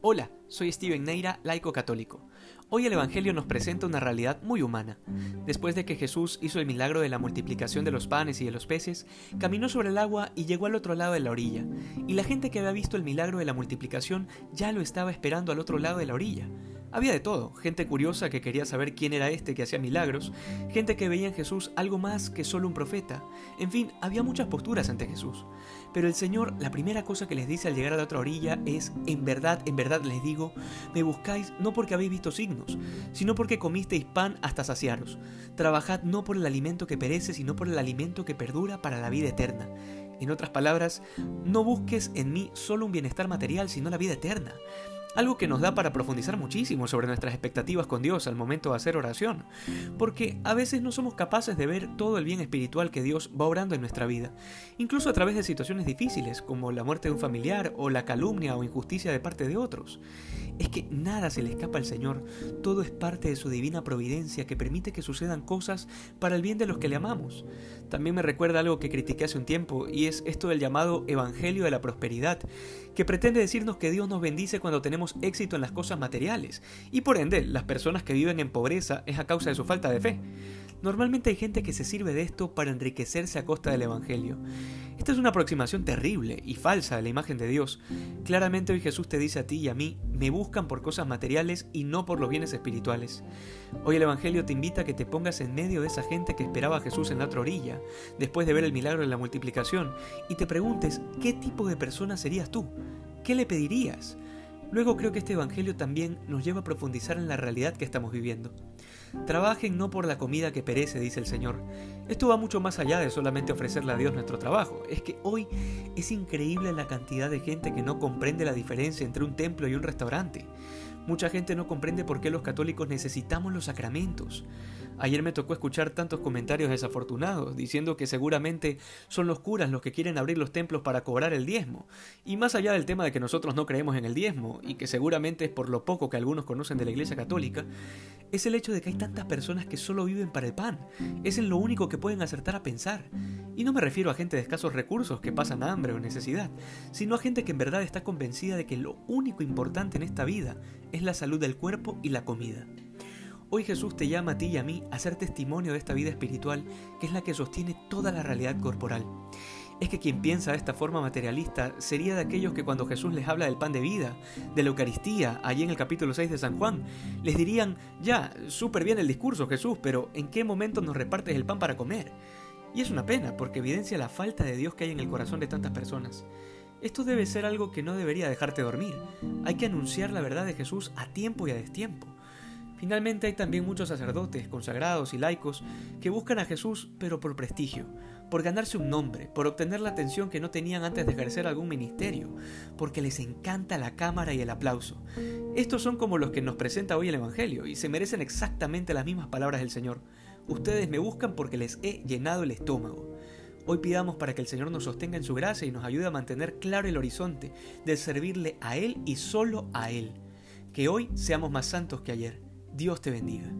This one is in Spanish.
Hola, soy Steven Neira, laico católico. Hoy el Evangelio nos presenta una realidad muy humana. Después de que Jesús hizo el milagro de la multiplicación de los panes y de los peces, caminó sobre el agua y llegó al otro lado de la orilla. Y la gente que había visto el milagro de la multiplicación ya lo estaba esperando al otro lado de la orilla. Había de todo, gente curiosa que quería saber quién era este que hacía milagros, gente que veía en Jesús algo más que solo un profeta, en fin, había muchas posturas ante Jesús. Pero el Señor, la primera cosa que les dice al llegar a la otra orilla es, en verdad, en verdad les digo, me buscáis no porque habéis visto signos, sino porque comisteis pan hasta saciaros. Trabajad no por el alimento que perece, sino por el alimento que perdura para la vida eterna. En otras palabras, no busques en mí solo un bienestar material, sino la vida eterna. Algo que nos da para profundizar muchísimo sobre nuestras expectativas con Dios al momento de hacer oración, porque a veces no somos capaces de ver todo el bien espiritual que Dios va obrando en nuestra vida, incluso a través de situaciones difíciles como la muerte de un familiar o la calumnia o injusticia de parte de otros. Es que nada se le escapa al Señor, todo es parte de su divina providencia que permite que sucedan cosas para el bien de los que le amamos. También me recuerda algo que critiqué hace un tiempo y es esto del llamado Evangelio de la Prosperidad, que pretende decirnos que Dios nos bendice cuando tenemos éxito en las cosas materiales, y por ende las personas que viven en pobreza es a causa de su falta de fe. Normalmente hay gente que se sirve de esto para enriquecerse a costa del Evangelio. Esta es una aproximación terrible y falsa de la imagen de Dios. Claramente hoy Jesús te dice a ti y a mí, me buscan por cosas materiales y no por los bienes espirituales. Hoy el Evangelio te invita a que te pongas en medio de esa gente que esperaba a Jesús en la otra orilla, después de ver el milagro de la multiplicación, y te preguntes, ¿qué tipo de persona serías tú? ¿Qué le pedirías? Luego creo que este Evangelio también nos lleva a profundizar en la realidad que estamos viviendo. Trabajen no por la comida que perece, dice el Señor. Esto va mucho más allá de solamente ofrecerle a Dios nuestro trabajo. Es que hoy es increíble la cantidad de gente que no comprende la diferencia entre un templo y un restaurante. Mucha gente no comprende por qué los católicos necesitamos los sacramentos. Ayer me tocó escuchar tantos comentarios desafortunados, diciendo que seguramente son los curas los que quieren abrir los templos para cobrar el diezmo. Y más allá del tema de que nosotros no creemos en el diezmo, y que seguramente es por lo poco que algunos conocen de la Iglesia Católica, es el hecho de que hay tantas personas que solo viven para el pan. Es lo único que pueden acertar a pensar. Y no me refiero a gente de escasos recursos que pasan hambre o necesidad, sino a gente que en verdad está convencida de que lo único importante en esta vida es la salud del cuerpo y la comida. Hoy Jesús te llama a ti y a mí a ser testimonio de esta vida espiritual que es la que sostiene toda la realidad corporal. Es que quien piensa de esta forma materialista sería de aquellos que cuando Jesús les habla del pan de vida, de la Eucaristía, allí en el capítulo 6 de San Juan, les dirían, ya, súper bien el discurso Jesús, pero ¿en qué momento nos repartes el pan para comer? Y es una pena, porque evidencia la falta de Dios que hay en el corazón de tantas personas. Esto debe ser algo que no debería dejarte dormir. Hay que anunciar la verdad de Jesús a tiempo y a destiempo. Finalmente hay también muchos sacerdotes, consagrados y laicos que buscan a Jesús pero por prestigio, por ganarse un nombre, por obtener la atención que no tenían antes de ejercer algún ministerio, porque les encanta la cámara y el aplauso. Estos son como los que nos presenta hoy el Evangelio y se merecen exactamente las mismas palabras del Señor. Ustedes me buscan porque les he llenado el estómago. Hoy pidamos para que el Señor nos sostenga en su gracia y nos ayude a mantener claro el horizonte de servirle a Él y solo a Él. Que hoy seamos más santos que ayer. Dios te bendiga.